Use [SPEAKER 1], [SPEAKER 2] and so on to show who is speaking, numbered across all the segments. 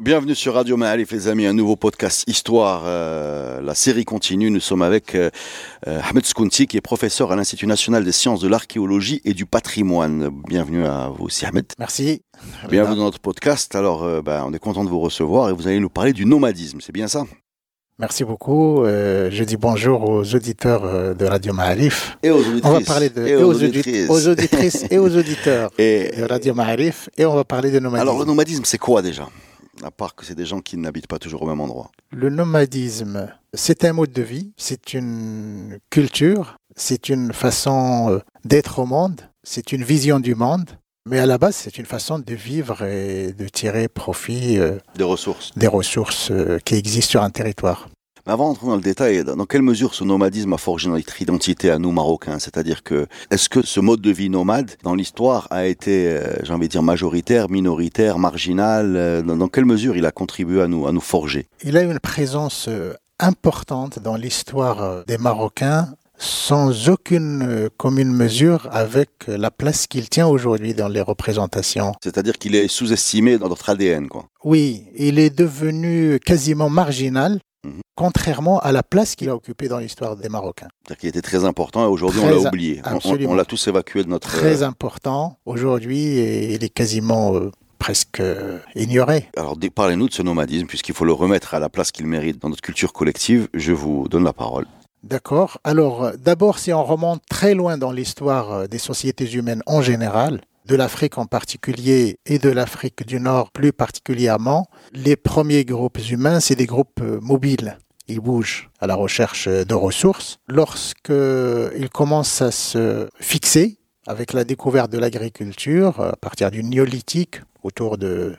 [SPEAKER 1] Bienvenue sur Radio Ma'alif les amis, un nouveau podcast Histoire. euh, la série continue. Nous sommes avec euh, euh, Ahmed Skounti qui est professeur à l'Institut national des sciences de l'archéologie et du patrimoine. Bienvenue à vous aussi Ahmed.
[SPEAKER 2] Merci.
[SPEAKER 1] Bienvenue dans notre podcast. Alors euh, ben, on est content de vous recevoir et vous allez nous parler du nomadisme, c'est bien ça?
[SPEAKER 2] Merci beaucoup. Je dis bonjour aux auditeurs de Radio Ma'arif.
[SPEAKER 1] Et aux auditrices.
[SPEAKER 2] On va parler de
[SPEAKER 1] et
[SPEAKER 2] et
[SPEAKER 1] aux auditrices.
[SPEAKER 2] aux auditrices et aux auditeurs
[SPEAKER 1] Et,
[SPEAKER 2] de Radio Ma'arif et on va parler de nomadisme.
[SPEAKER 1] alors le nomadisme c'est quoi déjà? À part que c'est des gens qui n'habitent pas toujours au même endroit.
[SPEAKER 2] Le nomadisme, c'est un mode de vie, c'est une culture, c'est une façon euh, d'être au monde, c'est une vision du monde, mais à la base, c'est une façon de vivre et de tirer profit euh,
[SPEAKER 1] Des ressources.
[SPEAKER 2] des ressources euh, qui existent sur un territoire.
[SPEAKER 1] Mais avant d'entrer dans le détail, dans quelle mesure ce nomadisme a forgé notre identité à nous Marocains? C'est-à-dire que est-ce que ce mode de vie nomade dans l'histoire a été, euh, j'ai envie de dire, majoritaire, minoritaire, marginal euh, dans, quelle mesure il a contribué à nous, à nous forger?
[SPEAKER 2] Il a une présence euh, importante dans l'histoire des Marocains sans aucune commune mesure avec la place qu'il tient aujourd'hui dans les représentations.
[SPEAKER 1] C'est-à-dire qu'il est sous-estimé dans notre ADN, quoi.
[SPEAKER 2] Oui, il est devenu quasiment marginal,
[SPEAKER 1] Mhm.
[SPEAKER 2] contrairement à la place qu'il a occupée dans l'histoire des Marocains.
[SPEAKER 1] C'est-à-dire qu'il était très important et aujourd'hui on
[SPEAKER 2] Très
[SPEAKER 1] l'a oublié. On,
[SPEAKER 2] absolument.
[SPEAKER 1] on l'a tous évacué de notre.
[SPEAKER 2] Très
[SPEAKER 1] euh,
[SPEAKER 2] important aujourd'hui et il est quasiment euh, presque euh, ignoré.
[SPEAKER 1] Alors parlez-nous de ce nomadisme puisqu'il faut le remettre à la place qu'il mérite dans notre culture collective. Je vous donne la parole.
[SPEAKER 2] D'accord. Alors, d'abord, si on remonte très loin dans l'histoire des sociétés humaines en général, de l'Afrique en particulier et de l'Afrique du Nord plus particulièrement, les premiers groupes humains, c'est des groupes euh, mobiles. Ils bougent à la recherche euh, de ressources. Lorsqu'ils commencent à se fixer avec la découverte de l'agriculture euh, à partir du néolithique autour de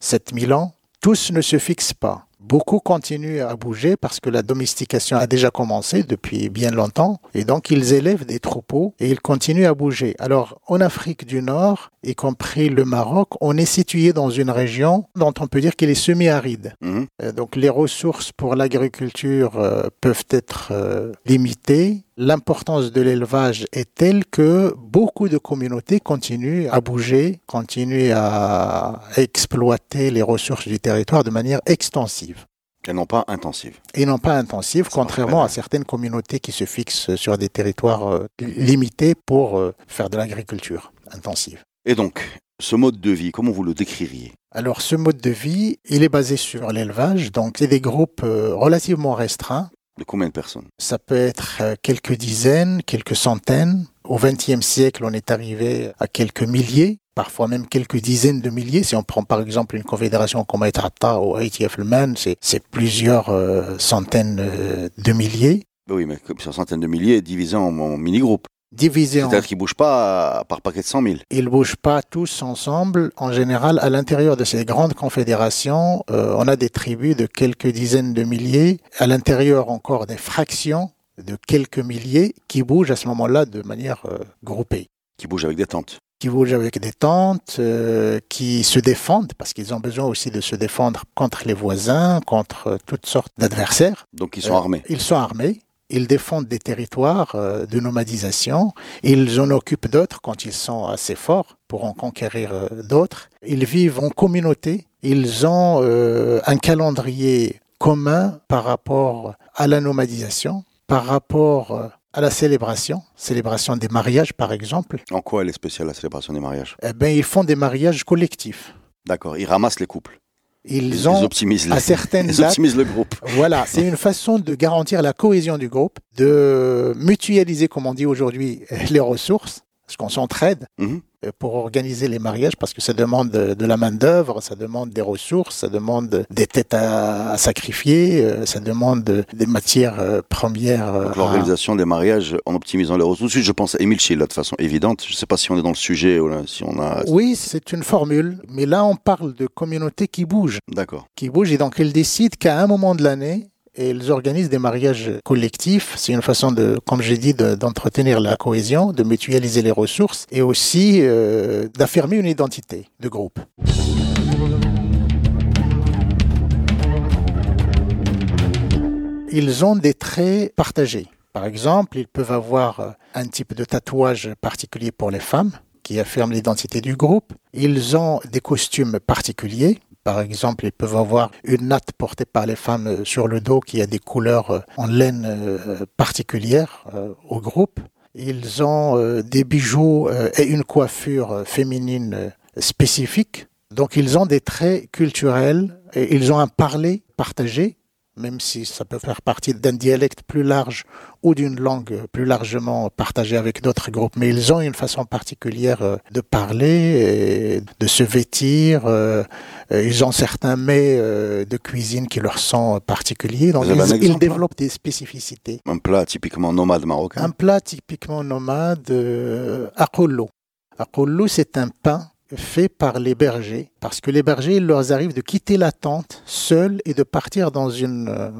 [SPEAKER 2] 7000 ans, tous ne se fixent pas. Beaucoup continuent à bouger parce que la domestication a déjà commencé depuis bien longtemps et donc ils élèvent des troupeaux et ils continuent à bouger. Alors en Afrique du Nord, y compris le Maroc, on est situé dans une région dont on peut dire qu'elle est semi-aride.
[SPEAKER 1] Mhm.
[SPEAKER 2] Euh, Donc les ressources pour l'agriculture euh, peuvent être euh, limitées. L'importance de l'élevage est telle que beaucoup de communautés continuent à bouger, continuent à exploiter les ressources du territoire de manière extensive
[SPEAKER 1] Et non pas intensive.
[SPEAKER 2] et non pas intensive, contrairement à certaines communautés qui se fixent sur des territoires limités pour faire de l'agriculture intensive.
[SPEAKER 1] Et donc, ce mode de vie, comment vous le décririez?
[SPEAKER 2] Alors ce mode de vie, il est basé sur l'élevage, donc c'est des groupes euh, relativement restreints.
[SPEAKER 1] De combien de personnes?
[SPEAKER 2] Ça peut être euh, quelques dizaines, quelques centaines. Au XXe siècle, on est arrivé à quelques milliers, parfois même quelques dizaines de milliers. Si on prend par exemple une confédération comme Aïtrata ou ITF c'est c'est plusieurs euh, centaines euh, de milliers
[SPEAKER 1] Ben Oui, mais comme centaines de milliers divisés en, en mini-groupes.
[SPEAKER 2] Divisés en...
[SPEAKER 1] C'est-à-dire qu'ils bougent pas par paquet de 100 000.
[SPEAKER 2] Ils bougent pas tous ensemble. En général, à l'intérieur de ces grandes confédérations, euh, on a des tribus de quelques dizaines de milliers. À l'intérieur, encore des fractions de quelques milliers qui bougent à ce moment-là de manière euh, groupée.
[SPEAKER 1] Qui bougent avec des tentes.
[SPEAKER 2] Qui bougent avec des tentes, euh, qui se défendent, parce qu'ils ont besoin aussi de se défendre contre les voisins, contre euh, toutes sortes d'adversaires.
[SPEAKER 1] Donc ils sont
[SPEAKER 2] Euh,
[SPEAKER 1] armés.
[SPEAKER 2] Ils sont armés. Ils défendent des territoires euh, de nomadisation. Ils en occupent d'autres quand ils sont assez forts pour en conquérir euh, d'autres. Ils vivent en communauté. Ils ont euh, un calendrier commun par rapport à la nomadisation, par rapport à la célébration, célébration des mariages par exemple.
[SPEAKER 1] En quoi elle est spéciale la célébration des mariages?
[SPEAKER 2] Eh ben, ils font des mariages collectifs.
[SPEAKER 1] D'accord, ils ramassent les couples.
[SPEAKER 2] Ils
[SPEAKER 1] Ils,
[SPEAKER 2] ont
[SPEAKER 1] optimisent,
[SPEAKER 2] à certaines
[SPEAKER 1] ils
[SPEAKER 2] dates
[SPEAKER 1] optimisent le groupe.
[SPEAKER 2] Voilà, c'est une façon de garantir la cohésion du groupe, de mutualiser, comme on dit aujourd'hui, les ressources parce qu'on s'entraide
[SPEAKER 1] Mhm.
[SPEAKER 2] euh, pour organiser les mariages, parce que ça demande de, la main-d'œuvre, ça demande des ressources, ça demande des têtes à, sacrifier, euh, ça demande des matières euh, premières. à-
[SPEAKER 1] l'organisation des mariages en optimisant les ressources. Je pense à Émile Schill, là, de façon évidente. Je ne sais pas si on est dans le sujet ou là, si on a...
[SPEAKER 2] Oui, c'est une formule, mais là on parle de communautés qui bougent,
[SPEAKER 1] D'accord.
[SPEAKER 2] qui bougent, et donc elles décident qu'à un moment de l'année, elles organisent des mariages collectifs. C'est une façon de, comme j'ai dit, de- d'entretenir la cohésion, de mutualiser les ressources et aussi euh, d'affirmer une identité de groupe. Ils ont des traits partagés. Par exemple, ils peuvent avoir un type de tatouage particulier pour les femmes qui affirme l'identité du groupe. Ils ont des costumes particuliers. Par exemple, ils peuvent avoir une natte portée par les femmes euh, sur le dos qui a des couleurs euh, en laine euh, particulières au groupe. Ils ont des bijoux et une coiffure féminine spécifique. Donc ils ont des traits culturels et ils ont un parler partagé, même si ça peut faire partie d'un dialecte plus large ou d'une langue plus largement partagée avec d'autres groupes. Mais ils ont une façon particulière euh, de parler, et de se vêtir. euh, euh, Ils ont certains mets de cuisine qui leur sont particuliers. Donc ils, ils
[SPEAKER 1] exemple,
[SPEAKER 2] développent des spécificités.
[SPEAKER 1] Un plat typiquement nomade marocain.
[SPEAKER 2] Un plat typiquement nomade, euh. Akollo, c'est un pain fait par les bergers, parce que les bergers, il leur arrive de quitter la tente seuls et de partir dans une euh,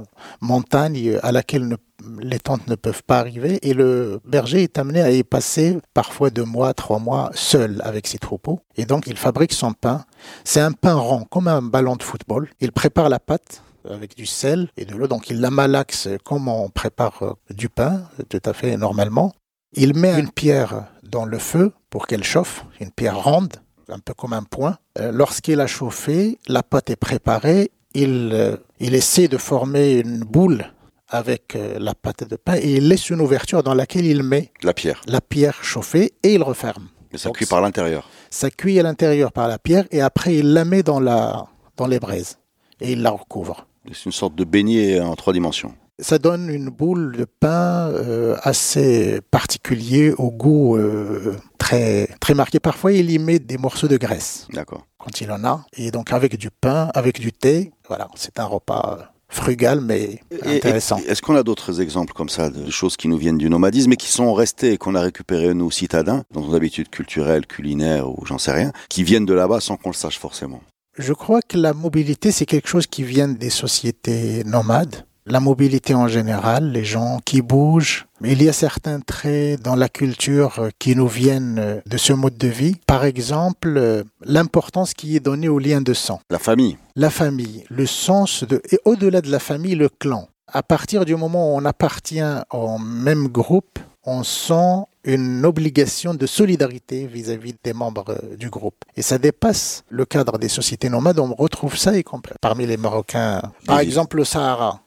[SPEAKER 2] montagne à laquelle les tentes ne peuvent pas arriver, et le berger est amené à y passer parfois deux mois, trois mois seul avec ses troupeaux, et donc il fabrique son pain. C'est un pain rond, comme un ballon de football. Il prépare la pâte avec du sel et de l'eau, donc il la malaxe comme on prépare euh, du pain, tout à fait normalement. Il met une pierre dans le feu pour qu'elle chauffe, une pierre ronde, un peu comme un point. Euh, Lorsqu'il a chauffé, la pâte est préparée. Il, euh, il essaie de former une boule avec euh, la pâte de pain et il laisse une ouverture dans laquelle il met
[SPEAKER 1] La pierre.
[SPEAKER 2] la pierre chauffée et il referme.
[SPEAKER 1] Mais ça
[SPEAKER 2] Donc,
[SPEAKER 1] cuit par l'intérieur.
[SPEAKER 2] Ça cuit à l'intérieur par la pierre et après il la met dans, la, dans les braises et il la recouvre.
[SPEAKER 1] C'est une sorte de beignet en trois dimensions.
[SPEAKER 2] Ça donne une boule de pain euh, assez particulier, au goût euh, très, très marqué. Parfois, il y met des morceaux de graisse
[SPEAKER 1] D'accord.
[SPEAKER 2] quand il en a. Et donc, avec du pain, avec du thé, voilà, c'est un repas frugal mais intéressant.
[SPEAKER 1] Est-ce qu'on a d'autres exemples comme ça, de choses qui nous viennent du nomadisme et qui sont restées et qu'on a récupérées, nous, citadins, dans nos habitudes culturelles, culinaires ou j'en sais rien, qui viennent de là-bas sans qu'on le sache forcément?
[SPEAKER 2] Je crois que la mobilité, c'est quelque chose qui vient des sociétés nomades. La mobilité en général, les gens qui bougent. Mais il y a certains traits dans la culture euh, qui nous viennent euh, de ce mode de vie. Par exemple, euh, l'importance qui est donnée au lien de sang.
[SPEAKER 1] La famille.
[SPEAKER 2] La famille, le sens de... Et au-delà de la famille, le clan. À partir du moment où on appartient au même groupe, on sent une obligation de solidarité vis-à-vis des membres du groupe. Et ça dépasse le cadre des sociétés nomades. On retrouve ça y compris parmi les Marocains. Par exemple, le Sahara.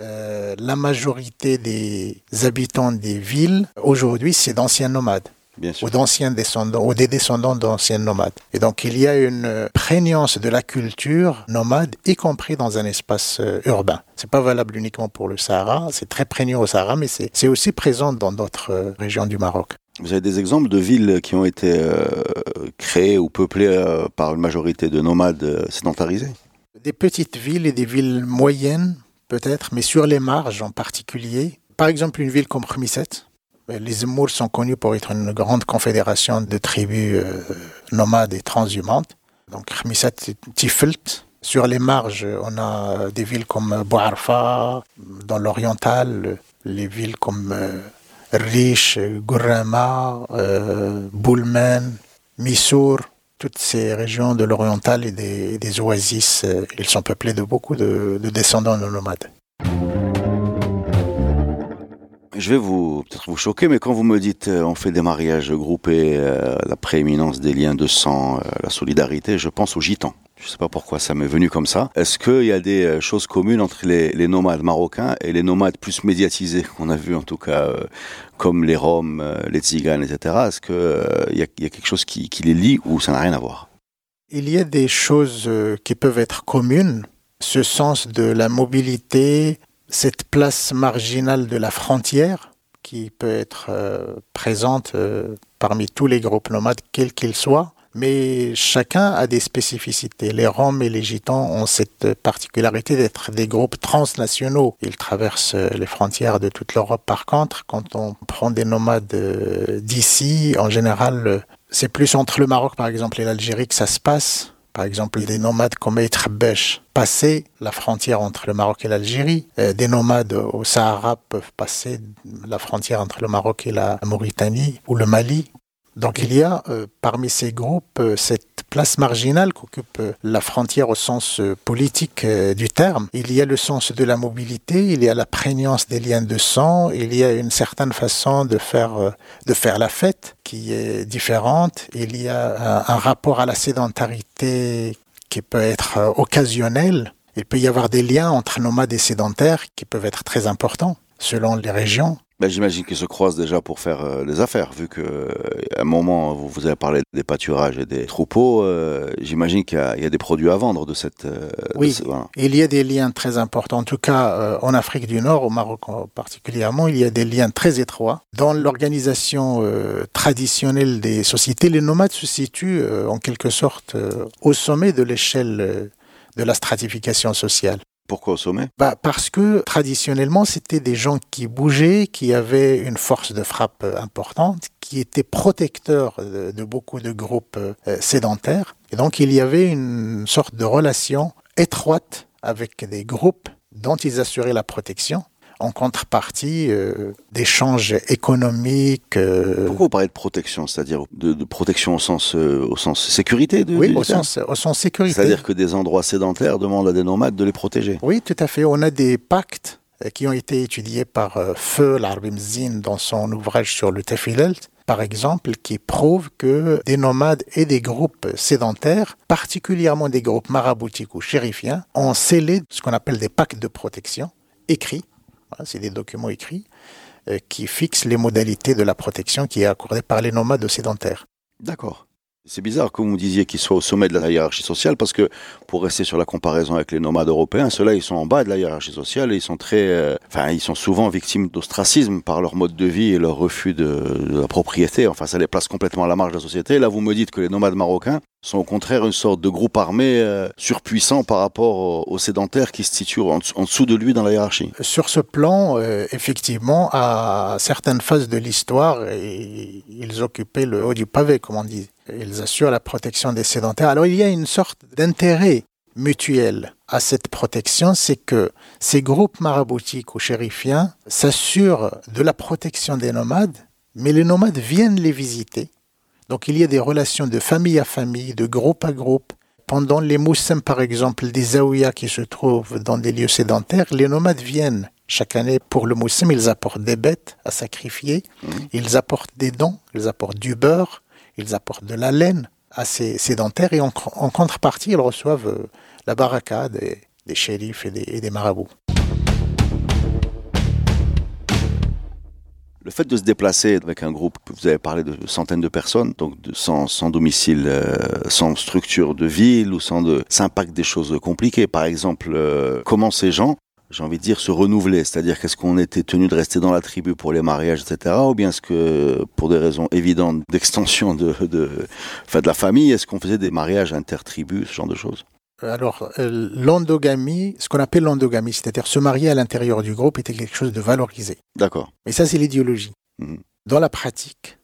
[SPEAKER 2] Euh, la majorité des habitants des villes, aujourd'hui, c'est d'anciens nomades
[SPEAKER 1] Bien sûr.
[SPEAKER 2] ou d'anciens descendants ou des descendants d'anciens nomades. Et donc il y a une prégnance de la culture nomade, y compris dans un espace euh, urbain. C'est pas valable uniquement pour le Sahara, c'est très prégnant au Sahara, mais c'est aussi présent dans d'autres euh, régions du Maroc.
[SPEAKER 1] Vous avez des exemples de villes qui ont été euh, créées ou peuplées euh, par une majorité de nomades sédentarisés?
[SPEAKER 2] Des petites villes et des villes moyennes, peut-être, mais sur les marges en particulier. Par exemple, une ville comme Khmisset. Euh, Les Zemours sont connus pour être une grande confédération de tribus euh, nomades et transhumantes. Donc Khmisset, Tifelt. Sur les marges, on a des villes comme Bouarfa, dans l'oriental, les villes comme euh, Riche, Gourama, euh, Boulmen, Missour. Toutes ces régions de l'oriental et des, oasis, euh, ils sont peuplés de beaucoup de, de descendants de nomades.
[SPEAKER 1] Je vais vous peut-être vous choquer, mais quand vous me dites euh, on fait des mariages groupés, euh, la prééminence des liens de sang, la solidarité, je pense aux gitans. Je ne sais pas pourquoi ça m'est venu comme ça. Est-ce qu'il y a des euh, choses communes entre les, nomades marocains et les nomades plus médiatisés qu'on a vu en tout cas, euh, comme les Roms, euh, les Tziganes, etc. Est-ce qu'il il y a quelque chose qui, les lie ou ça n'a rien à voir?
[SPEAKER 2] Il y a des choses euh, qui peuvent être communes, ce sens de la mobilité, cette place marginale de la frontière qui peut être présente parmi tous les groupes nomades, quels qu'ils soient mais chacun a des spécificités. Les Roms et les Gitans ont cette particularité d'être des groupes transnationaux. Ils traversent les frontières de toute l'Europe. Par contre, quand on prend des nomades euh, d'ici, en général, c'est plus entre le Maroc, par exemple, et l'Algérie que ça se passe. Par exemple, des nomades comme Eitrebesh passer la frontière entre le Maroc et l'Algérie. Euh, des nomades au Sahara peuvent passer la frontière entre le Maroc et la Mauritanie ou le Mali. Donc il y a euh, parmi ces groupes euh, cette place marginale qu'occupe euh, la frontière au sens politique du terme. Il y a le sens de la mobilité, il y a la prégnance des liens de sang, il y a une certaine façon de faire, de faire la fête qui est différente, il y a un rapport à la sédentarité qui peut être occasionnel. Il peut y avoir des liens entre nomades et sédentaires qui peuvent être très importants selon les régions.
[SPEAKER 1] Ben, J'imagine qu'ils se croisent déjà pour faire euh, les affaires, vu que euh, un moment vous, vous avez parlé des pâturages et des troupeaux. Euh, j'imagine qu'il y, y, a des produits à vendre de cette.
[SPEAKER 2] oui, il y a des liens très importants. En tout cas, en Afrique du Nord, au Maroc particulièrement, il y a des liens très étroits. Dans l'organisation traditionnelle des sociétés, les nomades se situent en quelque sorte au sommet de l'échelle de la stratification sociale.
[SPEAKER 1] Pourquoi au sommet?
[SPEAKER 2] Bah Parce que traditionnellement, c'était des gens qui bougeaient, qui avaient une force de frappe importante, qui étaient protecteurs de, beaucoup de groupes euh, sédentaires. Et donc, il y avait une sorte de relation étroite avec des groupes dont ils assuraient la protection en contrepartie euh, d'échanges économiques. Euh,
[SPEAKER 1] Pourquoi vous parlez de protection C'est-à-dire de, protection au sens, euh, au sens sécurité de,
[SPEAKER 2] Oui, au sens, au sens sécurité.
[SPEAKER 1] C'est-à-dire que des endroits sédentaires demandent à des nomades de les protéger
[SPEAKER 2] Oui, tout à fait. On a des pactes qui ont été étudiés par Feu Larbimzin dans son ouvrage sur le Tefilelt, par exemple, qui prouvent que des nomades et des groupes sédentaires, particulièrement des groupes maraboutiques ou chérifiens, ont scellé ce qu'on appelle des pactes de protection écrits c'est des documents écrits euh, qui fixent les modalités de la protection qui est accordée par les nomades sédentaires.
[SPEAKER 1] D'accord. C'est bizarre que vous disiez qu'ils soient au sommet de la hiérarchie sociale parce que, pour rester sur la comparaison avec les nomades européens, ceux-là, ils sont en bas de la hiérarchie sociale et ils sont très, euh, enfin, ils sont souvent victimes d'ostracisme par leur mode de vie et leur refus de, la propriété. Enfin, ça les place complètement à la marge de la société. Là, vous me dites que les nomades marocains sont au contraire une sorte de groupe armé euh, surpuissant par rapport aux, sédentaires qui se situent en, dessous de lui dans la hiérarchie.
[SPEAKER 2] Sur ce plan, euh, effectivement, à certaines phases de l'histoire, ils occupaient le haut du pavé, comme on dit. Ils assurent la protection des sédentaires. Alors il y a une sorte d'intérêt mutuel à cette protection, c'est que ces groupes maraboutiques ou chérifiens s'assurent de la protection des nomades, mais les nomades viennent les visiter. Donc il y a des relations de famille à famille, de groupe à groupe. Pendant les moussins, par exemple, des zaouïas qui se trouvent dans des lieux sédentaires, les nomades viennent chaque année pour le moussim, ils apportent des bêtes à sacrifier, mmh. ils apportent des dons, ils apportent du beurre, ils apportent de la laine à ces sédentaires et en, contrepartie, ils reçoivent euh, la baraka des, des shérifs et des, marabouts.
[SPEAKER 1] Le fait de se déplacer avec un groupe, vous avez parlé de centaines de personnes, donc sans, domicile, euh, sans structure de ville ou sans de, ça impacte des choses compliquées. Par exemple, euh, comment ces gens j'ai envie de dire, se renouveler C'est-à-dire qu'est-ce qu'on était tenu de rester dans la tribu pour les mariages, etc. Ou bien est-ce que, pour des raisons évidentes d'extension de, de, enfin, de la famille, est-ce qu'on faisait des mariages intertribus, ce genre de choses?
[SPEAKER 2] Alors, euh, l'endogamie, ce qu'on appelle l'endogamie, c'est-à-dire se marier à l'intérieur du groupe, était quelque chose de valorisé.
[SPEAKER 1] D'accord.
[SPEAKER 2] Mais ça, c'est l'idéologie. Mhm. Dans la pratique,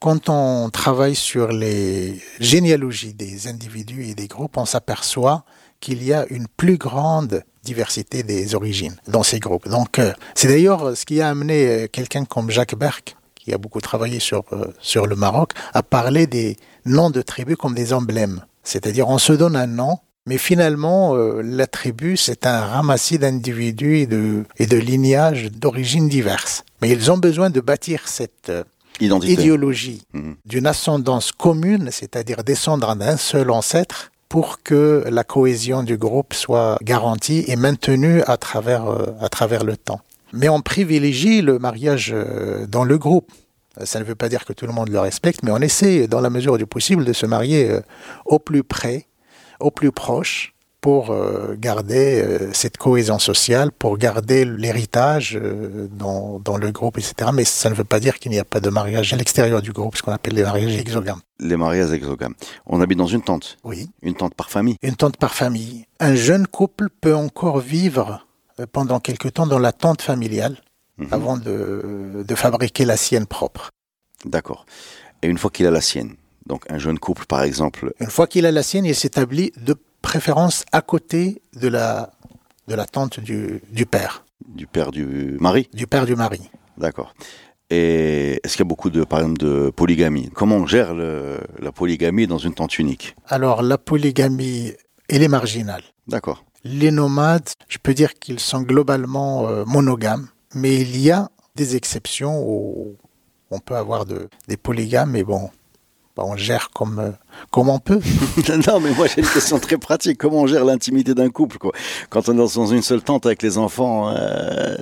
[SPEAKER 2] quand on travaille sur les généalogies des individus et des groupes, on s'aperçoit qu'il y a une plus grande diversité des origines dans ces groupes. Donc, euh, c'est d'ailleurs ce qui a amené euh, quelqu'un comme Jacques Berck, qui a beaucoup travaillé sur, sur le Maroc, à parler des noms de tribus comme des emblèmes. C'est-à-dire, on se donne un nom, mais finalement, la tribu, c'est un ramassis d'individus et de, et de lignages d'origines diverses. Mais ils ont besoin de bâtir cette idéologie mhm. d'une ascendance commune, c'est-à-dire descendre d'un seul ancêtre, pour que la cohésion du groupe soit garantie et maintenue à travers, euh, à travers le temps. Mais on privilégie le mariage euh, dans le groupe. Ça ne veut pas dire que tout le monde le respecte, mais on essaie, dans la mesure du possible, de se marier euh, au plus près, au plus proche, pour euh, garder euh, cette cohésion sociale, pour garder l'héritage euh, dans, dans, le groupe, etc. Mais ça ne veut pas dire qu'il n'y a pas de mariage à l'extérieur du groupe, ce qu'on appelle les mariages exogames.
[SPEAKER 1] Les mariages exogames. On habite dans une tente
[SPEAKER 2] Oui.
[SPEAKER 1] Une tente par famille
[SPEAKER 2] Une tente par famille. Un jeune couple peut encore vivre pendant quelque temps dans la tente familiale mmh. avant de, de fabriquer la sienne propre.
[SPEAKER 1] D'accord. Et une fois qu'il a la sienne, donc un jeune couple par exemple.
[SPEAKER 2] Une fois qu'il a la sienne, il s'établit de préférence à côté de la, de la tante du, du père.
[SPEAKER 1] Du père du mari
[SPEAKER 2] Du père du mari.
[SPEAKER 1] D'accord. Et est-ce qu'il y a beaucoup de, par exemple, de polygamie? Comment on gère le, la polygamie dans une tente unique?
[SPEAKER 2] Alors, la polygamie, elle est marginale.
[SPEAKER 1] D'accord.
[SPEAKER 2] Les nomades, je peux dire qu'ils sont globalement euh, monogames, mais il y a des exceptions où on peut avoir de, des polygames, mais bon, bah, on gère comme, euh, comme on peut.
[SPEAKER 1] non, mais moi j'ai une question très pratique. Comment on gère l'intimité d'un couple quoi? Quand on est dans une seule tente avec les enfants, euh,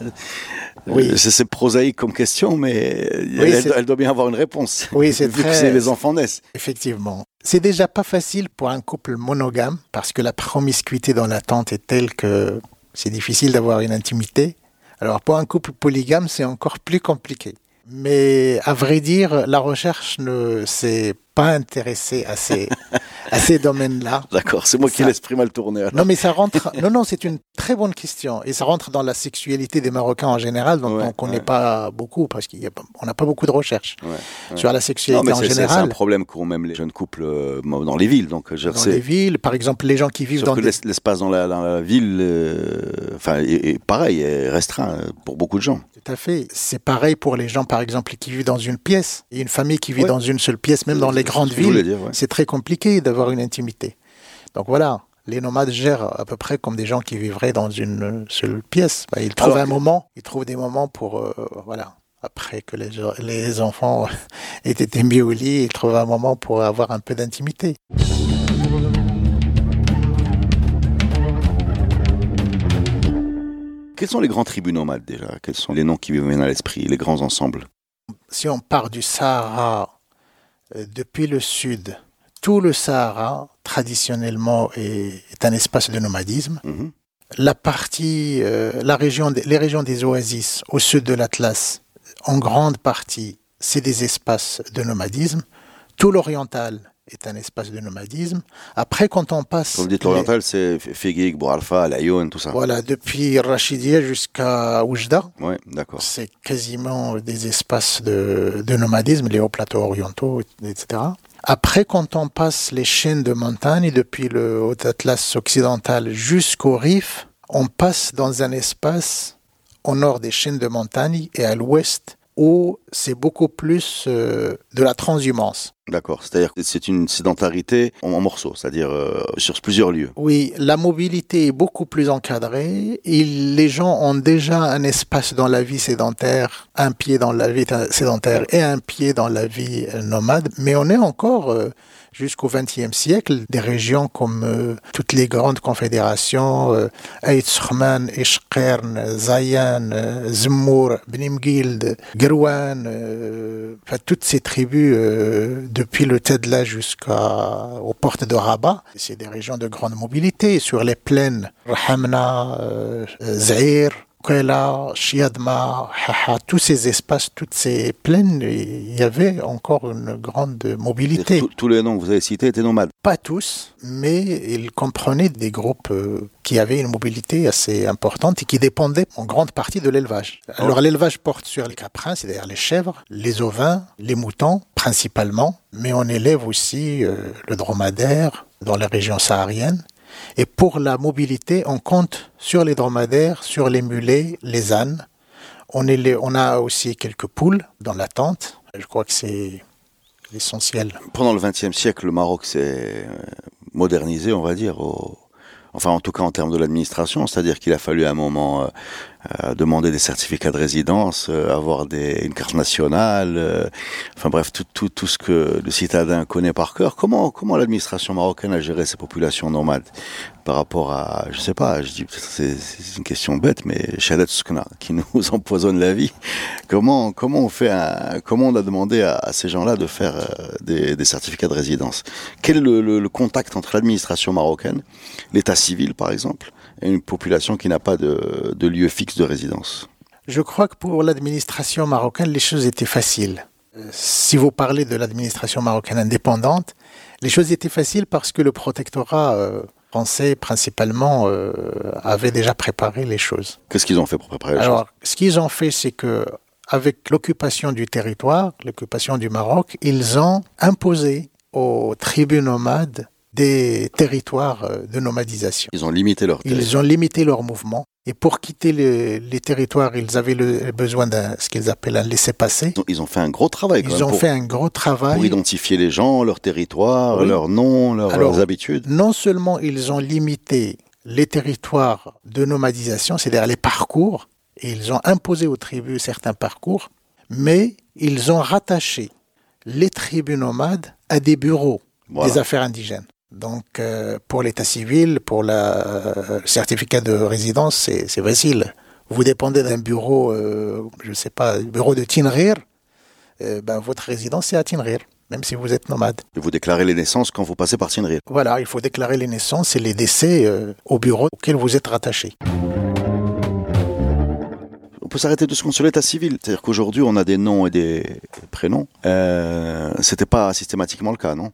[SPEAKER 1] oui. Euh, c'est prosaïque comme question, mais elle, doit bien avoir une réponse.
[SPEAKER 2] Oui, c'est
[SPEAKER 1] très... les enfants naissent.
[SPEAKER 2] Effectivement. C'est déjà pas facile pour un couple monogame parce que la promiscuité dans la tente est telle que c'est difficile d'avoir une intimité. Alors pour un couple polygame, c'est encore plus compliqué. Mais à vrai dire, la recherche ne s'est pas intéressée à ces, à ces domaines-là.
[SPEAKER 1] D'accord, c'est moi qui l'esprit mal tourné.
[SPEAKER 2] Non, mais ça rentre. non, non, c'est une très bonne question et ça rentre dans la sexualité des Marocains en général, dont on ne connaît pas beaucoup parce qu'on n'a pas beaucoup de recherches sur la sexualité en général. C'est
[SPEAKER 1] un problème qu'ont même les jeunes couples euh, dans les villes. Donc,
[SPEAKER 2] je dans les villes, par exemple, les gens qui vivent dans
[SPEAKER 1] que l'espace dans la, ville, euh, enfin, est, pareil, est restreint pour beaucoup de gens.
[SPEAKER 2] Tout à fait. C'est pareil pour les gens, par exemple, qui vivent dans une pièce. Et une famille qui vit dans une seule pièce, même dans les grandes villes, c'est très compliqué d'avoir une intimité. Donc voilà, les nomades gèrent à peu près comme des gens qui vivraient dans une seule pièce. Bah, ils trouvent un moment, ils trouvent des moments pour, euh, voilà, après que les, les enfants aient été mis au lit, ils trouvent un moment pour avoir un peu d'intimité.
[SPEAKER 1] Quels sont les grands tribus nomades déjà? Quels sont les noms qui viennent à l'esprit, les grands ensembles?
[SPEAKER 2] Si on part du Sahara, depuis le sud, tout le Sahara, traditionnellement, est, un espace de nomadisme. Mhm. La partie, euh, la région, les régions des oasis au sud de l'Atlas, en grande partie, c'est des espaces de nomadisme. Tout l'oriental est un espace de nomadisme. Après, quand on passe...
[SPEAKER 1] Quand vous dites l'oriental, c'est Fégig, Boualfa, Layoun, tout ça
[SPEAKER 2] Voilà, depuis Rachidia jusqu'à Oujda.
[SPEAKER 1] Oui, d'accord.
[SPEAKER 2] C'est quasiment des espaces de, de nomadisme, les hauts plateaux orientaux, etc. Après, quand on passe les chaînes de montagne, depuis le Haut Atlas occidental jusqu'au Rif, on passe dans un espace au nord des chaînes de montagne et à l'ouest où c'est beaucoup plus euh, de la transhumance.
[SPEAKER 1] D'accord, c'est-à-dire que c'est une sédentarité en, morceaux, c'est-à-dire euh, sur plusieurs lieux.
[SPEAKER 2] Oui, la mobilité est beaucoup plus encadrée. Et les gens ont déjà un espace dans la vie sédentaire, un pied dans la vie sédentaire et un pied dans la vie nomade, mais on est encore euh, jusqu'au XXe siècle, des régions comme euh, toutes les grandes confédérations, euh, Eitzchman, Ishqern, Zayan, euh, Zmour, Benimgild, Gerwan, toutes ces tribus depuis le Tedla jusqu'aux portes de Rabat, c'est des régions de grande mobilité. Sur les plaines, Rahamna, Zaire, là, Chiadma, tous ces espaces, toutes ces plaines, il y avait encore une grande mobilité.
[SPEAKER 1] Tous les noms que vous avez cités étaient nomades
[SPEAKER 2] Pas tous, mais ils comprenaient des groupes euh, qui avaient une mobilité assez importante et qui dépendaient en grande partie de l'élevage. Alors l'élevage porte sur les caprins, c'est-à-dire les chèvres, les ovins, les moutons principalement, mais on élève aussi euh, le dromadaire dans les régions sahariennes et pour la mobilité, on compte sur les dromadaires, sur les mulets, les ânes. On, a aussi quelques poules dans la tente. Je crois que c'est essentiel.
[SPEAKER 1] Pendant le XXe siècle, le Maroc s'est euh, modernisé, on va dire, enfin en tout cas en termes de l'administration, c'est-à-dire qu'il a fallu un moment euh, euh, demander des certificats de résidence, euh, avoir une carte nationale, euh, enfin bref, tout, ce que le citadin connaît par cœur. Comment, comment l'administration marocaine a géré ces populations nomades par rapport à, je sais pas, je dis c'est, une question bête, mais Chalet Skna, qui nous empoisonne la vie. Comment, comment on fait un, comment on a demandé à, ces gens-là de faire des, des, certificats de résidence? Quel est le, contact entre l'administration marocaine, l'état civil par exemple, une population qui n'a pas de, de lieu fixe de résidence.
[SPEAKER 2] Je crois que pour l'administration marocaine, les choses étaient faciles. Si vous parlez de l'administration marocaine indépendante, les choses étaient faciles parce que le protectorat euh, français, principalement, euh, avait déjà préparé les choses.
[SPEAKER 1] Qu'est-ce qu'ils ont fait pour préparer les
[SPEAKER 2] Alors,
[SPEAKER 1] choses?
[SPEAKER 2] ce qu'ils ont fait, c'est que avec l'occupation du territoire, l'occupation du Maroc, ils ont imposé aux tribus nomades des territoires euh, de nomadisation.
[SPEAKER 1] Ils ont limité leur
[SPEAKER 2] Ils ont limité leur mouvement. Et pour quitter le, les territoires, ils avaient le besoin de ce qu'ils appellent un laisser-passer.
[SPEAKER 1] Ils ont fait un gros travail.
[SPEAKER 2] Ils ont
[SPEAKER 1] pour,
[SPEAKER 2] fait un gros travail.
[SPEAKER 1] Pour identifier les gens, leur territoire, oui. leurs noms, leurs,
[SPEAKER 2] Alors,
[SPEAKER 1] leurs habitudes.
[SPEAKER 2] Non seulement ils ont limité les territoires de nomadisation, c'est-à-dire les parcours, et ils ont imposé aux tribus certains parcours, mais ils ont rattaché les tribus nomades à des bureaux voilà. des affaires indigènes. Donc, euh, pour l'état civil, pour le euh, certificat de résidence, c'est facile. Vous dépendez d'un bureau, euh, je ne sais pas, bureau de Tinrir, ben, votre résidence c'est à Tinrir, même si vous êtes nomade.
[SPEAKER 1] Et vous déclarez les naissances quand vous passez par Tinrir.
[SPEAKER 2] Voilà, il faut déclarer les naissances et les décès au bureau auquel vous êtes rattaché.
[SPEAKER 1] On peut s'arrêter de ce qu'on sur l'état civil. C'est-à-dire qu'aujourd'hui, on a des noms et des prénoms. Euh, C'était pas systématiquement le cas, non?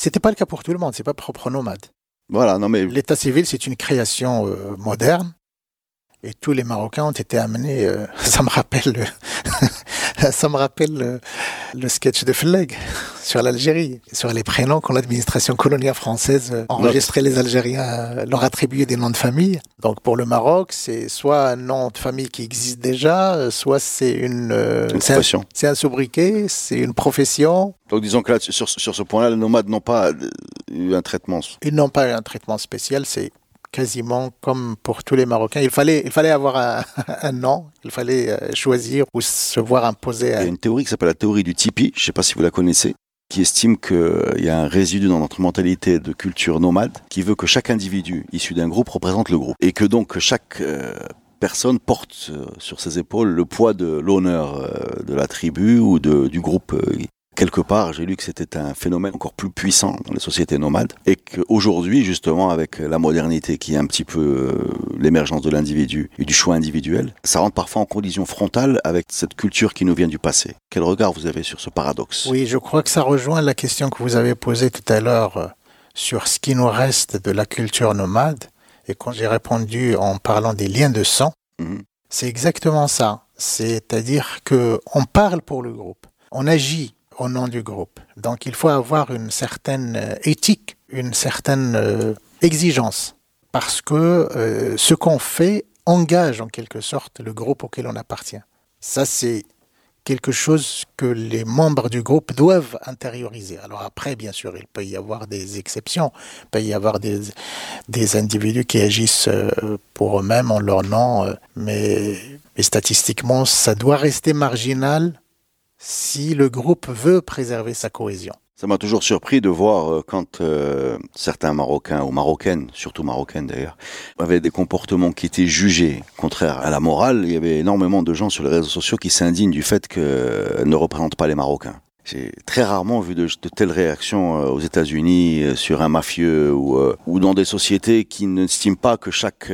[SPEAKER 2] C'était pas le cas pour tout le monde, c'est pas propre aux nomades.
[SPEAKER 1] Voilà, non mais
[SPEAKER 2] l'état civil c'est une création euh, moderne et tous les Marocains ont été amenés. Euh, ça me rappelle, le ça me rappelle le, le, sketch de Fleg sur l'Algérie, sur les prénoms quand l'administration coloniale française euh, enregistrait les Algériens, leur attribuait des noms de famille. Donc pour le Maroc, c'est soit un nom de famille qui existe déjà, soit c'est une,
[SPEAKER 1] une profession.
[SPEAKER 2] C'est un, un sobriquet, c'est une profession.
[SPEAKER 1] Donc disons que là, sur, sur ce point-là, les nomades n'ont pas eu un traitement.
[SPEAKER 2] Ils n'ont pas eu un traitement spécial, c'est quasiment comme pour tous les Marocains. Il fallait, il fallait avoir un, un nom, il fallait choisir ou se voir imposer.
[SPEAKER 1] Il y a une théorie qui s'appelle la théorie du tipi, je ne sais pas si vous la connaissez, qui estime qu'il y a un résidu dans notre mentalité de culture nomade qui veut que chaque individu issu d'un groupe représente le groupe et que donc chaque euh, personne porte euh, sur ses épaules le poids de l'honneur euh, de la tribu ou de, du groupe quelque part, j'ai lu que c'était un phénomène encore plus puissant dans les sociétés nomades et qu'aujourd'hui, justement, avec la modernité qui est un petit peu euh, l'émergence de l'individu et du choix individuel, ça rentre parfois en collision frontale avec cette culture qui nous vient du passé. Quel regard vous avez sur ce paradoxe?
[SPEAKER 2] Oui, je crois que ça rejoint la question que vous avez posée tout à l'heure euh, sur ce qui nous reste de la culture nomade. Et quand j'ai répondu en parlant des liens de sang, -hmm. c'est exactement ça. C'est-à-dire que on parle pour le groupe, on agit au nom du groupe. Donc il faut avoir une certaine éthique, une certaine euh, exigence, parce que euh, ce qu'on fait engage en quelque sorte le groupe auquel on appartient. Ça, c'est quelque chose que les membres du groupe doivent intérioriser. Alors après, bien sûr, il peut y avoir des exceptions, il peut y avoir des, des individus qui agissent euh, pour eux-mêmes en leur nom, mais statistiquement, ça doit rester marginal si le groupe veut préserver sa cohésion.
[SPEAKER 1] Ça m'a toujours surpris de voir euh, quand euh, certains Marocains, ou Marocaines, surtout Marocaines d'ailleurs, avaient des comportements qui étaient jugés contraires à la morale. Il y avait énormément de gens sur les réseaux sociaux qui s'indignent du fait qu'elles ne représentent pas les Marocains. J'ai très rarement vu de, telles réactions euh, aux États-Unis euh, sur un mafieux ou, euh, ou dans des sociétés qui n'estiment pas que chaque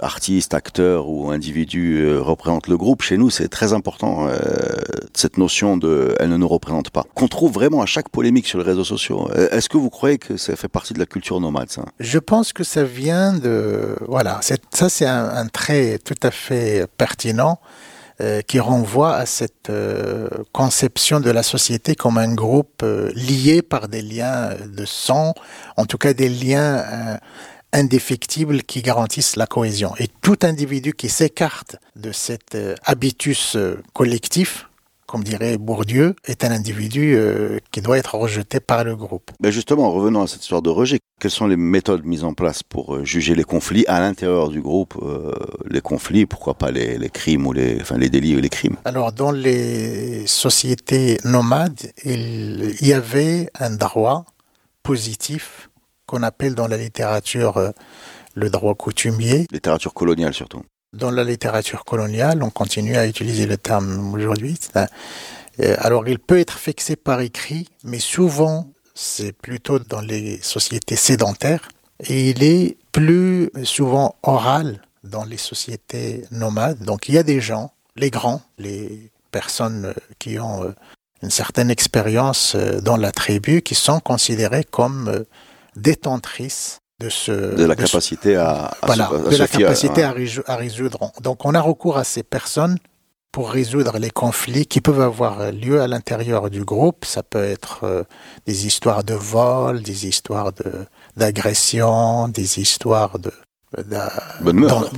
[SPEAKER 1] artiste, acteur ou individu représente le groupe. Chez nous, c'est très important cette notion de elle ne nous représente pas. Qu'on trouve vraiment à chaque polémique sur les réseaux sociaux. Est-ce que vous croyez que ça fait partie de la culture nomade
[SPEAKER 2] Je pense que ça vient de voilà. Ça, c'est un trait tout à fait pertinent qui renvoie à cette euh, conception de la société comme un groupe euh, lié par des liens de sang, en tout cas des liens euh, indéfectibles qui garantissent la cohésion. Et tout individu qui s'écarte de cet habitus collectif, comme dirait Bourdieu, est un individu euh, qui doit être rejeté par le groupe.
[SPEAKER 1] Ben justement, revenons à cette histoire de rejet. Quelles sont les méthodes mises en place pour euh, juger les conflits à l'intérieur du groupe euh, Les conflits, pourquoi pas les, les, crimes ou les, enfin, les délits ou les crimes?
[SPEAKER 2] Alors, dans les sociétés nomades, il y avait un droit positif qu'on appelle dans la littérature le droit coutumier.
[SPEAKER 1] Littérature coloniale surtout.
[SPEAKER 2] Dans la littérature coloniale, on continue à utiliser le terme aujourd'hui. Euh, alors, il peut être fixé par écrit, mais souvent, c'est plutôt dans les sociétés sédentaires. Et il est plus souvent oral dans les sociétés nomades. Donc, il y a des gens, les grands, les personnes qui ont euh, une certaine expérience euh, dans la tribu, qui sont considérées comme détentrices de ce
[SPEAKER 1] de la capacité à,
[SPEAKER 2] voilà, de la capacité à, à, résoudre. Donc on a recours à ces personnes pour résoudre les conflits qui peuvent avoir lieu à l'intérieur du groupe. Ça peut être euh, des histoires de vol, des histoires de d'agression, des histoires de
[SPEAKER 1] de meurtre,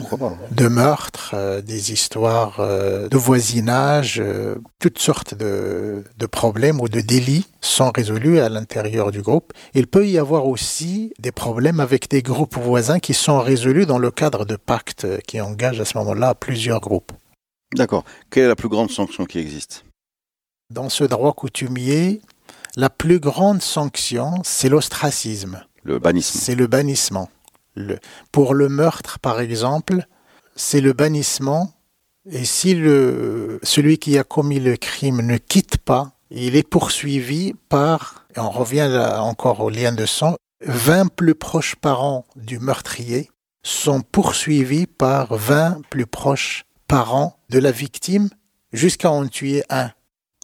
[SPEAKER 2] de meurtre euh, des histoires euh, de voisinage, euh, toutes sortes de, de, problèmes ou de délits sont résolus à l'intérieur du groupe. Il peut y avoir aussi des problèmes avec des groupes voisins qui sont résolus dans le cadre de pactes qui engagent à ce moment-là plusieurs groupes.
[SPEAKER 1] D'accord. Quelle est la plus grande sanction qui existe?
[SPEAKER 2] Dans ce droit coutumier, la plus grande sanction, c'est l'ostracisme.
[SPEAKER 1] Le bannissement.
[SPEAKER 2] C'est le bannissement pour le meurtre, par exemple, c'est le bannissement. Et si celui qui a commis le crime ne quitte pas, il est poursuivi par, et on revient là encore au lien de sang, 20 plus proches parents du meurtrier sont poursuivis par 20 plus proches parents de la victime jusqu'à en tuer un.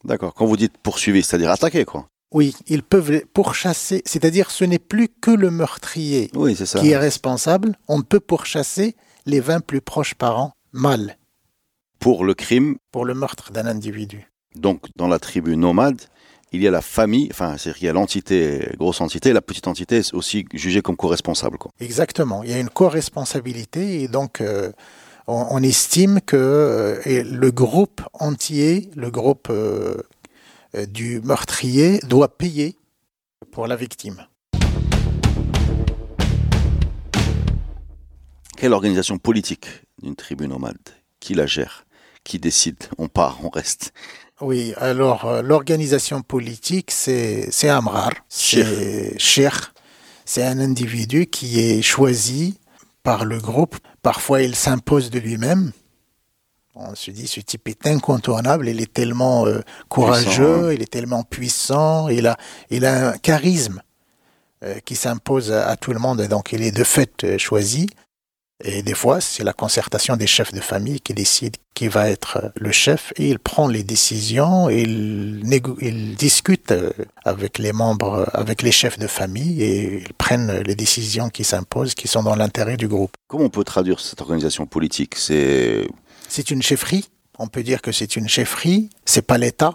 [SPEAKER 1] D'accord. Quand vous dites poursuivi, c'est-à-dire attaquer, quoi.
[SPEAKER 2] Oui, ils peuvent pourchasser, c'est-à-dire ce n'est plus que le meurtrier qui est responsable, on peut pourchasser les 20 plus proches parents mâles.
[SPEAKER 1] Pour le crime
[SPEAKER 2] Pour le meurtre d'un individu.
[SPEAKER 1] Donc dans la tribu nomade, il y a la famille, enfin c'est-à-dire il y a l'entité, grosse entité, la petite entité est aussi jugée comme co-responsable.
[SPEAKER 2] Exactement, il y a une co-responsabilité et donc euh, on, estime que euh, le groupe entier, le groupe euh, du meurtrier doit payer pour la victime.
[SPEAKER 1] Quelle organisation politique d'une tribu nomade Qui la gère? Qui décide? On part, on reste
[SPEAKER 2] Oui, alors euh, l'organisation politique, c'est Amrar, c'est Cher. C'est un individu qui est choisi par le groupe. Parfois, il s'impose de lui-même. On se dit, ce type est incontournable, il est tellement euh, courageux, il est tellement puissant, il a, il a un charisme euh, qui s'impose à, tout le monde, et donc il est de fait euh, choisi. Et des fois, c'est la concertation des chefs de famille qui décide qui va être le chef, et il prend les décisions, et il, il discute avec les membres, avec les chefs de famille, et ils prennent les décisions qui s'imposent, qui sont dans l'intérêt du groupe.
[SPEAKER 1] Comment on peut traduire cette organisation politique? C'est
[SPEAKER 2] c'est une chefferie. On peut dire que c'est une chefferie. C'est pas l'État.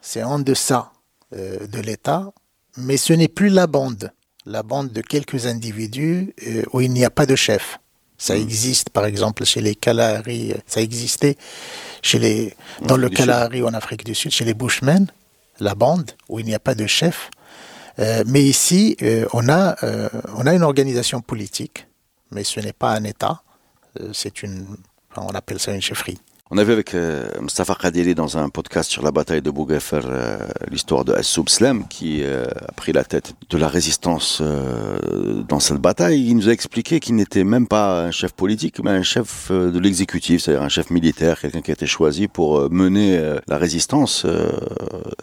[SPEAKER 2] C'est en deçà euh, de l'État. Mais ce n'est plus la bande. La bande de quelques individus euh, où il n'y a pas de chef. Ça hmm. existe, par exemple, chez les Kalahari. Ça existait chez les, dans le Kalahari en Afrique du Sud, chez les Bushmen, la bande, où il n'y a pas de chef. Euh, mais ici, on, a, on a une organisation politique, mais ce n'est pas un État. c'est une on appelle ça une chefferie.
[SPEAKER 1] On a vu avec euh, Mustafa Khadiri dans un podcast sur la bataille de Bougafer euh, l'histoire de Assoub Slem qui euh, a pris la tête de la résistance dans cette bataille. Il nous a expliqué qu'il n'était même pas un chef politique, mais un chef de l'exécutif, c'est-à-dire un chef militaire, quelqu'un qui a été choisi pour mener la résistance.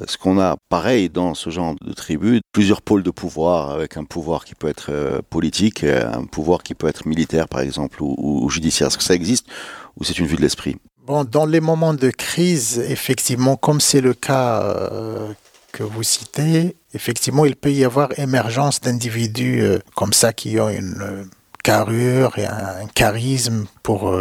[SPEAKER 1] Est-ce qu'on a pareil dans ce genre de tribu plusieurs pôles de pouvoir avec un pouvoir qui peut être politique, un pouvoir qui peut être militaire par exemple ou, ou judiciaire Est-ce que ça existe ou c'est une vue de l'esprit?
[SPEAKER 2] Bon, dans les moments de crise, effectivement, comme c'est le cas euh, que vous citez, effectivement, il peut y avoir émergence d'individus euh, comme ça qui ont une euh, carrure et un, charisme pour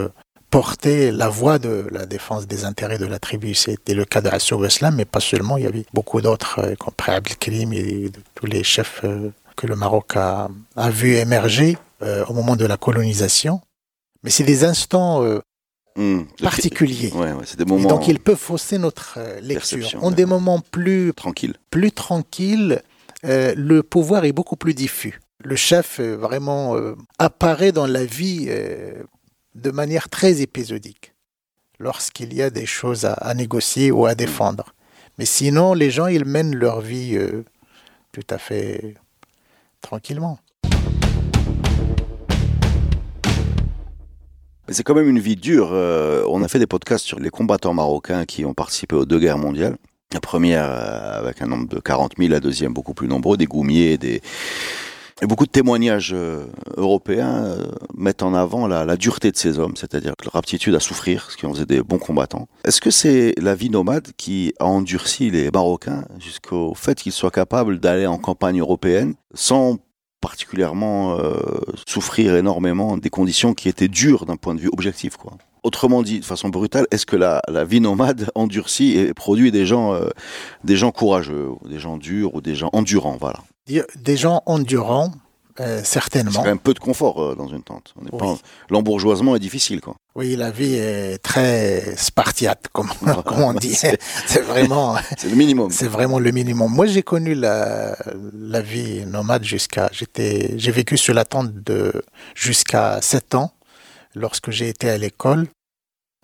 [SPEAKER 2] porter la voix de la défense des intérêts de la tribu. C'était le cas de Assoub Islam, mais pas seulement. Il y avait beaucoup d'autres, comme Abdelkrim et tous les chefs que le Maroc a, a vu émerger au moment de la colonisation. Mais c'est des instants
[SPEAKER 1] Hmm. Ouais, ouais, des
[SPEAKER 2] Et donc, il peut fausser notre euh, lecture. En des moments plus,
[SPEAKER 1] tranquilles.
[SPEAKER 2] plus euh, le pouvoir est beaucoup plus diffus. Le chef euh, vraiment euh, apparaît dans la vie de manière très épisodique lorsqu'il y a des choses à, à négocier ou à défendre. Mais sinon, les gens, ils mènent leur vie tout à fait tranquillement.
[SPEAKER 1] C'est quand même une vie dure. Euh, on a fait des podcasts sur les combattants marocains qui ont participé aux deux guerres mondiales. La première euh, avec un nombre de 40 000, la deuxième beaucoup plus nombreux, des goumiers, des... Et beaucoup de témoignages euh, européens mettent en avant la, la dureté de ces hommes, c'est-à-dire leur aptitude à souffrir, ce qui en faisait des bons combattants. Est-ce que c'est la vie nomade qui a endurci les Marocains jusqu'au fait qu'ils soient capables d'aller en campagne européenne sans particulièrement euh, souffrir énormément des conditions qui étaient dures d'un point de vue objectif. Autrement dit, de façon brutale, est-ce que la, vie nomade endurcit et produit des gens, euh, courageux, ou des gens durs ou des gens endurants, voilà.
[SPEAKER 2] Des gens endurants, euh,
[SPEAKER 1] C'est
[SPEAKER 2] certainement.
[SPEAKER 1] quand même peu de confort euh, dans une tente.
[SPEAKER 2] Oui.
[SPEAKER 1] L'embourgeoisement est difficile, quoi.
[SPEAKER 2] Oui, la vie est très spartiate, comme, comme on dit.
[SPEAKER 1] C'est-
[SPEAKER 2] C'est vraiment,
[SPEAKER 1] C'est le minimum.
[SPEAKER 2] c'est vraiment le minimum. Moi, j'ai connu la, la vie nomade jusqu'à, j'étais, j'ai vécu sur la tente de, jusqu'à 7 ans, lorsque j'ai été à l'école.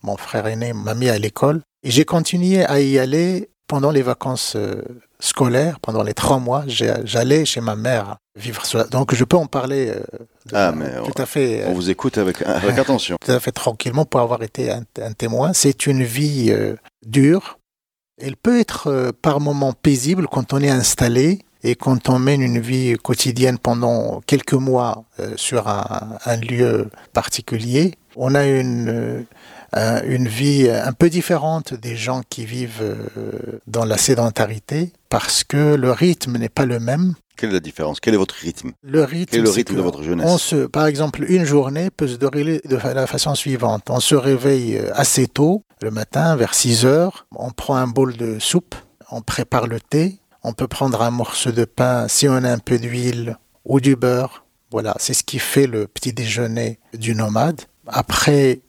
[SPEAKER 2] Mon frère aîné m'a mis à l'école. Et j'ai continué à y aller pendant les vacances euh, scolaires, pendant les trois mois. J'allais chez ma mère vivre sur la... Donc, je peux en parler euh, de-
[SPEAKER 1] Ah, mais
[SPEAKER 2] tout à fait. euh,
[SPEAKER 1] On vous écoute avec, avec attention.
[SPEAKER 2] tout à fait tranquillement pour avoir été un, un témoin. C'est une vie euh, dure. Elle peut être euh, par moments paisible quand on est installé et quand on mène une vie quotidienne pendant quelques mois euh, sur un, un lieu particulier. On a une, euh, un- une vie un peu différente des gens qui vivent euh, dans la sédentarité parce que le rythme n'est pas le même.
[SPEAKER 1] Quelle est la différence? Quel est votre rythme?
[SPEAKER 2] Le rythme,
[SPEAKER 1] Quel est le rythme de votre jeunesse?
[SPEAKER 2] on se, par exemple, une journée peut se dérouler de la façon suivante. On se réveille euh, assez tôt, le matin, vers 6 heures. On prend un bol de soupe, on prépare le thé. On peut prendre un morceau de pain si on a un peu d'huile ou du beurre. Voilà, c'est ce qui fait le petit déjeuner du nomade. Après,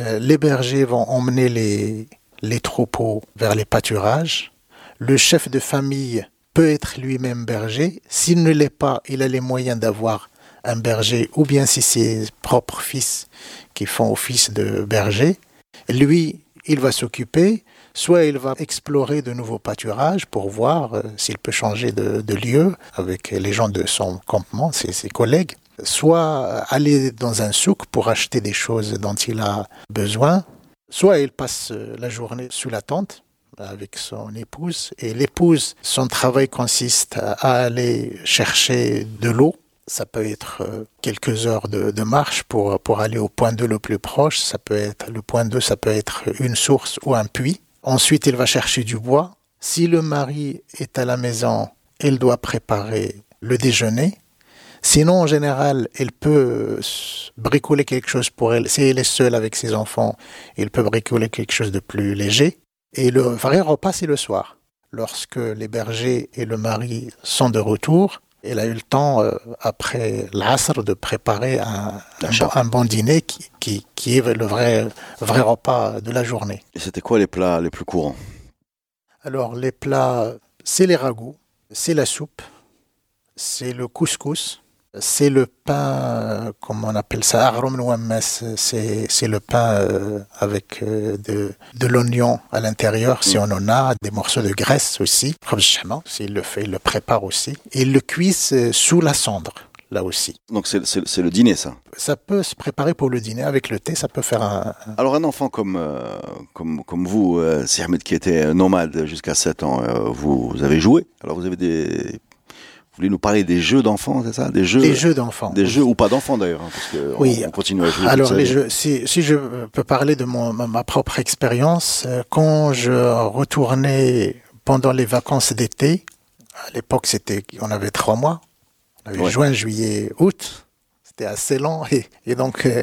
[SPEAKER 2] euh, les bergers vont emmener les, troupeaux vers les pâturages. Le chef de famille peut être lui-même berger. S'il ne l'est pas, il a les moyens d'avoir un berger, ou bien si ses propres fils qui font office de berger. Lui, il va s'occuper, soit il va explorer de nouveaux pâturages pour voir euh, s'il peut changer de, lieu avec les gens de son campement, ses collègues, soit aller dans un souk pour acheter des choses dont il a besoin, soit il passe euh, la journée sous la tente avec son épouse. Et l'épouse, son travail consiste à aller chercher de l'eau. Ça peut être euh, quelques heures de, marche pour, pour aller au point d'eau le plus proche. Ça peut être, le point d'eau, ça peut être une source ou un puits. Ensuite, il va chercher du bois. Si le mari est à la maison, elle doit préparer le déjeuner. Sinon, en général, elle peut s- bricoler quelque chose pour elle. Si elle est seule avec ses enfants, elle peut bricoler quelque chose de plus léger. Et le vrai repas, c'est le soir. Lorsque les bergers et le mari sont de retour, elle a eu le temps, euh, après l'asr, de préparer un, bon- un bon dîner qui, qui, qui est le vrai, vrai repas de la journée.
[SPEAKER 1] Et c'était quoi les plats les plus courants?
[SPEAKER 2] Alors, les plats, c'est les ragoûts, c'est la soupe, c'est le couscous, c'est le pain, comment on appelle ça, arum nouammes, c'est le pain euh, avec euh, de, de l'oignon à l'intérieur, si on en a, des morceaux de graisse aussi, s'il le fait, il le prépare aussi, et il le cuise euh, sous la cendre, là aussi.
[SPEAKER 1] Donc c'est le dîner, ça.
[SPEAKER 2] Ça peut se préparer pour le dîner, avec le thé, ça peut faire un... un-
[SPEAKER 1] Alors un enfant comme, euh, comme, comme vous, euh, Sir Ahmed, qui était nomade jusqu'à 7 ans, euh, vous, vous avez joué. Alors vous avez des... Vous voulez nous parler des jeux d'enfants, c'est ça? Des jeux,
[SPEAKER 2] Les jeux d'enfants.
[SPEAKER 1] des jeux ou pas d'enfants d'ailleurs, hein, parce que
[SPEAKER 2] Oui.
[SPEAKER 1] on, on continue à jouer.
[SPEAKER 2] Alors, les jeux, si, si je peux parler de mon, ma, propre expérience, euh, quand je retournais pendant les vacances d'été, à l'époque, c'était, on avait trois mois, on avait
[SPEAKER 1] Ouais.
[SPEAKER 2] juin, juillet, août, c'était assez long, et, et donc, euh,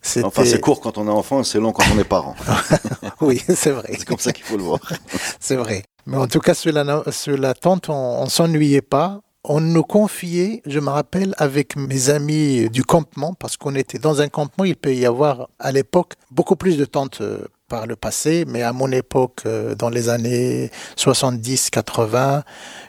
[SPEAKER 2] c'était,
[SPEAKER 1] Enfin, c'est court quand on est enfant, c'est long quand on est parent.
[SPEAKER 2] oui, c'est vrai,
[SPEAKER 1] c'est comme ça qu'il faut le voir.
[SPEAKER 2] c'est vrai. Mais en tout cas, sur la, sur la tente, on, on s'ennuyait pas, on nous confiait, je me rappelle, avec mes amis du campement, parce qu'on était dans un campement, il peut y avoir à l'époque beaucoup plus de tentes euh, par le passé, mais à mon époque, euh, dans les années 70-80,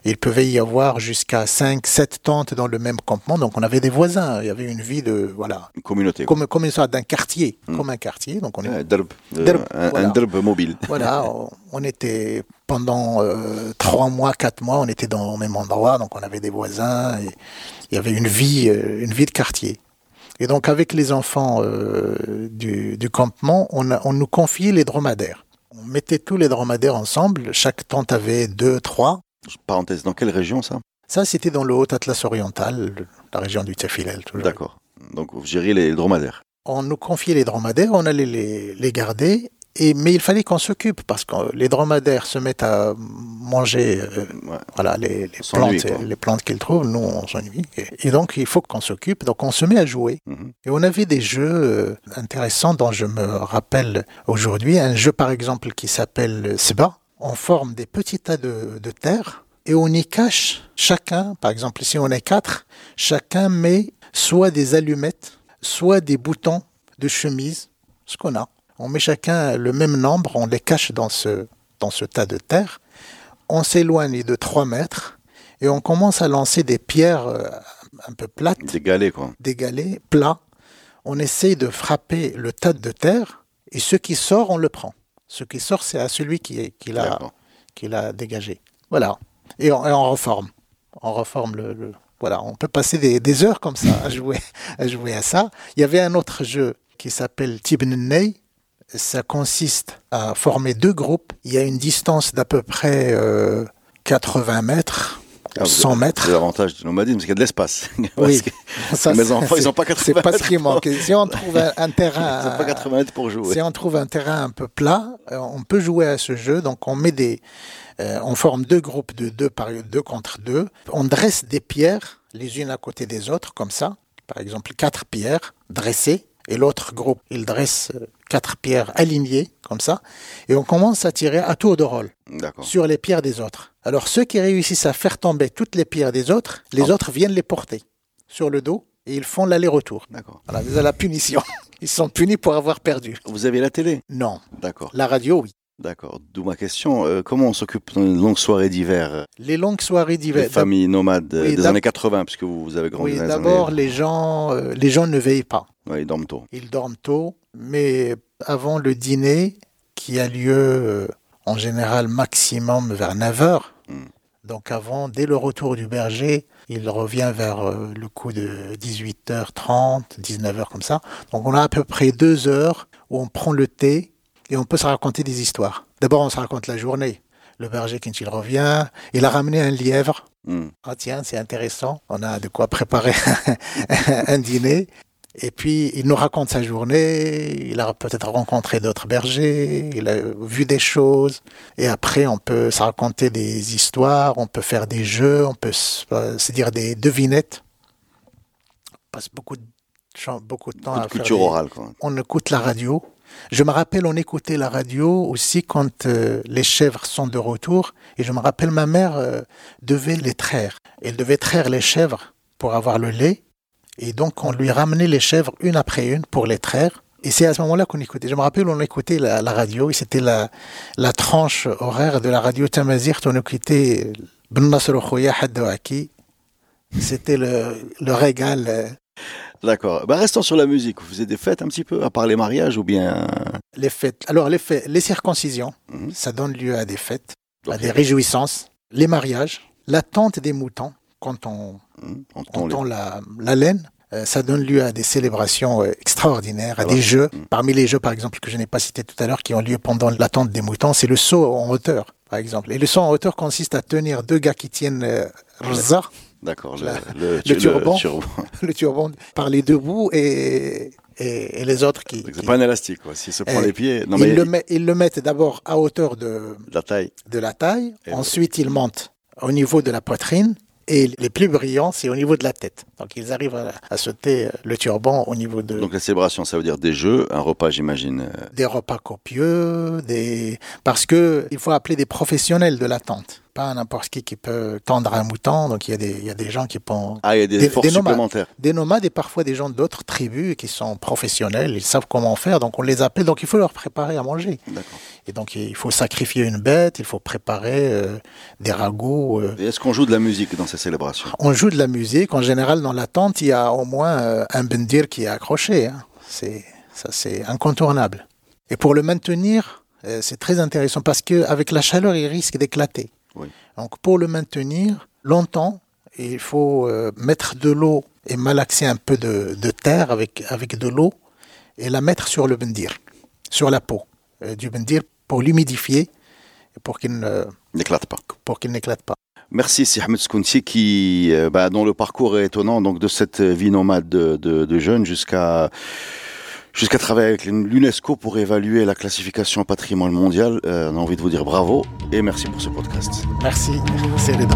[SPEAKER 2] il pouvait y avoir jusqu'à 5, 7 tentes dans le même campement. Donc on avait des voisins, il y avait une vie de, voilà.
[SPEAKER 1] Une communauté.
[SPEAKER 2] Comme, comme une sorte d'un quartier, hmm. comme un quartier. Donc on
[SPEAKER 1] est, derb, un, derb mobile.
[SPEAKER 2] Voilà, on, était pendant euh, 3 mois, 4 mois, on était dans le même endroit, donc on avait des voisins, et il y avait une vie, euh, une vie de quartier. Et donc avec les enfants euh, du, campement, on, on nous confiait les dromadaires. On mettait tous les dromadaires ensemble, chaque tente avait deux, trois.
[SPEAKER 1] Parenthèse, dans quelle région ça?
[SPEAKER 2] Ça, c'était dans le Haut-Atlas oriental, la région du Tefilel.
[SPEAKER 1] D'accord. Donc vous gériez les dromadaires
[SPEAKER 2] On nous confiait les dromadaires, on allait les, les garder mais il fallait qu'on s'occupe parce que les dromadaires se mettent à manger euh, voilà, les, plantes, les plantes qu'ils trouvent. Nous, on s'ennuie. Et, donc, il faut qu'on s'occupe. Donc, on se met à jouer. Mhm. Et on avait des jeux euh, intéressants dont je me rappelle aujourd'hui. Un jeu, par exemple, qui s'appelle Seba. On forme des petits tas de, de terre et on y cache chacun, par exemple, si on est quatre, chacun met soit des allumettes, soit des boutons de chemise, ce qu'on a on met chacun le même nombre, on les cache dans ce, dans ce tas de terre, on s'éloigne de 3 mètres et on commence à lancer des pierres euh, un peu plates.
[SPEAKER 1] Des galets, quoi.
[SPEAKER 2] Des galets plats. On essaye de frapper le tas de terre et ce qui sort, on le prend. Ce qui sort, c'est à celui qui, qui l'a dégagé. Voilà. Et on, reforme. On reforme le, Voilà, on peut passer des, heures comme ça à jouer, à jouer à ça. Il y avait un autre jeu qui s'appelle Tibnenney, ça consiste à former deux groupes. Il y a une distance d'à peu près 80 euh, mètres. 100 mètres.
[SPEAKER 1] C'est l'avantage du nomadisme, c'est qu'il y a de l'espace.
[SPEAKER 2] Oui.
[SPEAKER 1] mes enfants, ils n'ont pas 80
[SPEAKER 2] mètres. C'est pas ce qui manque. Si on trouve un, terrain.
[SPEAKER 1] Ils pas 80 mètres pour jouer.
[SPEAKER 2] Si on trouve un terrain un peu plat, euh, on peut jouer à ce jeu. Donc, on met des, euh, on forme deux groupes de deux par deux contre deux. On dresse des pierres les unes à côté des autres, comme ça. Par exemple, quatre pierres dressées et l'autre groupe, il dresse euh, quatre pierres alignées, comme ça, et on commence à tirer à tour de rôle sur les pierres des autres. Alors ceux qui réussissent à faire tomber toutes les pierres des autres, les ah. autres viennent les porter sur le dos et ils font l'aller-retour.
[SPEAKER 1] D'accord.
[SPEAKER 2] Voilà, la punition. Ils sont punis pour avoir perdu.
[SPEAKER 1] Vous avez la télé?
[SPEAKER 2] Non.
[SPEAKER 1] D'accord.
[SPEAKER 2] La radio, oui.
[SPEAKER 1] D'accord. D'où ma question. Euh, comment on s'occupe dans les longues soirées d'hiver
[SPEAKER 2] Les longues soirées d'hiver. Les
[SPEAKER 1] familles nomades euh, des années 80, puisque vous, avez grandi
[SPEAKER 2] oui, D'abord, les gens, euh, les gens ne veillent pas.
[SPEAKER 1] Oui, ils dorment tôt.
[SPEAKER 2] Ils dorment tôt, mais avant le dîner, qui a lieu en général maximum vers 9 h hmm. Donc avant, dès le retour du berger, il revient vers le coup de 18h30, 19h comme ça. Donc on a à peu près deux heures où on prend le thé et on peut se raconter des histoires. D'abord, on se raconte la journée. Le berger, quand il revient, il a ramené un lièvre. Hmm. Ah tiens, c'est intéressant. On a de quoi préparer un dîner. Et puis, il nous raconte sa journée. Il a peut-être rencontré d'autres bergers. Il a vu des choses. Et après, on peut se raconter des histoires. On peut faire des jeux. On peut se dire des devinettes. On passe beaucoup de, beaucoup de temps à
[SPEAKER 1] culture orale. Quoi.
[SPEAKER 2] On écoute la radio. Je me rappelle, on écoutait la radio aussi quand euh, les chèvres sont de retour. Et je me rappelle, ma mère euh, devait les traire. Elle devait traire les chèvres pour avoir le lait. Et donc, on lui ramenait les chèvres une après une pour les traire. Et c'est à ce moment-là qu'on écoutait. Je me rappelle, on écoutait la, radio. Et c'était la, la tranche horaire de la radio Tamazir. On écoutait Ben C'était le, le régal euh,
[SPEAKER 1] D'accord. Bah, restons sur la musique. Vous faisiez des fêtes un petit peu, à part les mariages ou bien?
[SPEAKER 2] Les fêtes. Alors les fêtes, les circoncisions, mhm. ça donne lieu à des fêtes, à des réjouissances. Les mariages, l'attente des moutons quand on, entend la, laine. Euh, ça donne lieu à des célébrations euh, extraordinaires, à des jeux. Mhm. Parmi les jeux, par exemple, que je n'ai pas cité tout à l'heure, qui ont lieu pendant l'attente des moutons, c'est le saut en hauteur, par exemple. Et le saut en hauteur consiste à tenir deux gars qui tiennent euh,
[SPEAKER 1] D'accord,
[SPEAKER 2] le, le, turban, le, turban, par les deux bouts et, et, les autres qui.
[SPEAKER 1] C'est pas un élastique, quoi. S'il se prend les pieds.
[SPEAKER 2] Non, ils, mais... le met, ils le mettent d'abord à hauteur de
[SPEAKER 1] la taille.
[SPEAKER 2] De la taille. Ensuite, ils montent au niveau de la poitrine Et les plus brillants, c'est au niveau de la tête. Donc ils arrivent à, sauter le turban au niveau de...
[SPEAKER 1] Donc la célébration, ça veut dire des jeux, un repas, j'imagine.
[SPEAKER 2] Des repas copieux, des... parce que il faut appeler des professionnels de la tente pas n'importe qui qui peut tendre un mouton. Donc il y a des, il y a des gens qui
[SPEAKER 1] pensent. Ah, il y a des, forces supplémentaires.
[SPEAKER 2] Des nomades et parfois des gens d'autres tribus qui sont professionnels, ils savent comment faire, donc on les appelle, donc il faut leur préparer à manger. Et donc il faut sacrifier une bête, il faut préparer euh, des ragots.
[SPEAKER 1] Euh. Est-ce qu'on joue de la musique dans ces célébrations?
[SPEAKER 2] On joue de la musique. En général, dans la tente, il y a au moins euh, un bendir qui est accroché. Hein. C'est ça, c'est incontournable. Et pour le maintenir, c'est très intéressant parce qu'avec la chaleur, il risque d'éclater. Donc pour le maintenir longtemps, il faut mettre de l'eau et malaxer un peu de, terre avec, avec de l'eau et la mettre sur le bendir, sur la peau du bendir pour l'humidifier pour qu'il
[SPEAKER 1] n'éclate pas.
[SPEAKER 2] Pour qu'il n'éclate pas.
[SPEAKER 1] Merci, c'est Ahmed Skounti qui, euh, bah, dont le parcours est étonnant, donc de cette vie nomade de, de jeunes jusqu'à jusqu'à travailler avec l'UNESCO pour évaluer la classification patrimoine mondial. Euh, on a envie de vous dire bravo et merci pour ce podcast.
[SPEAKER 2] Merci, c'est Reda.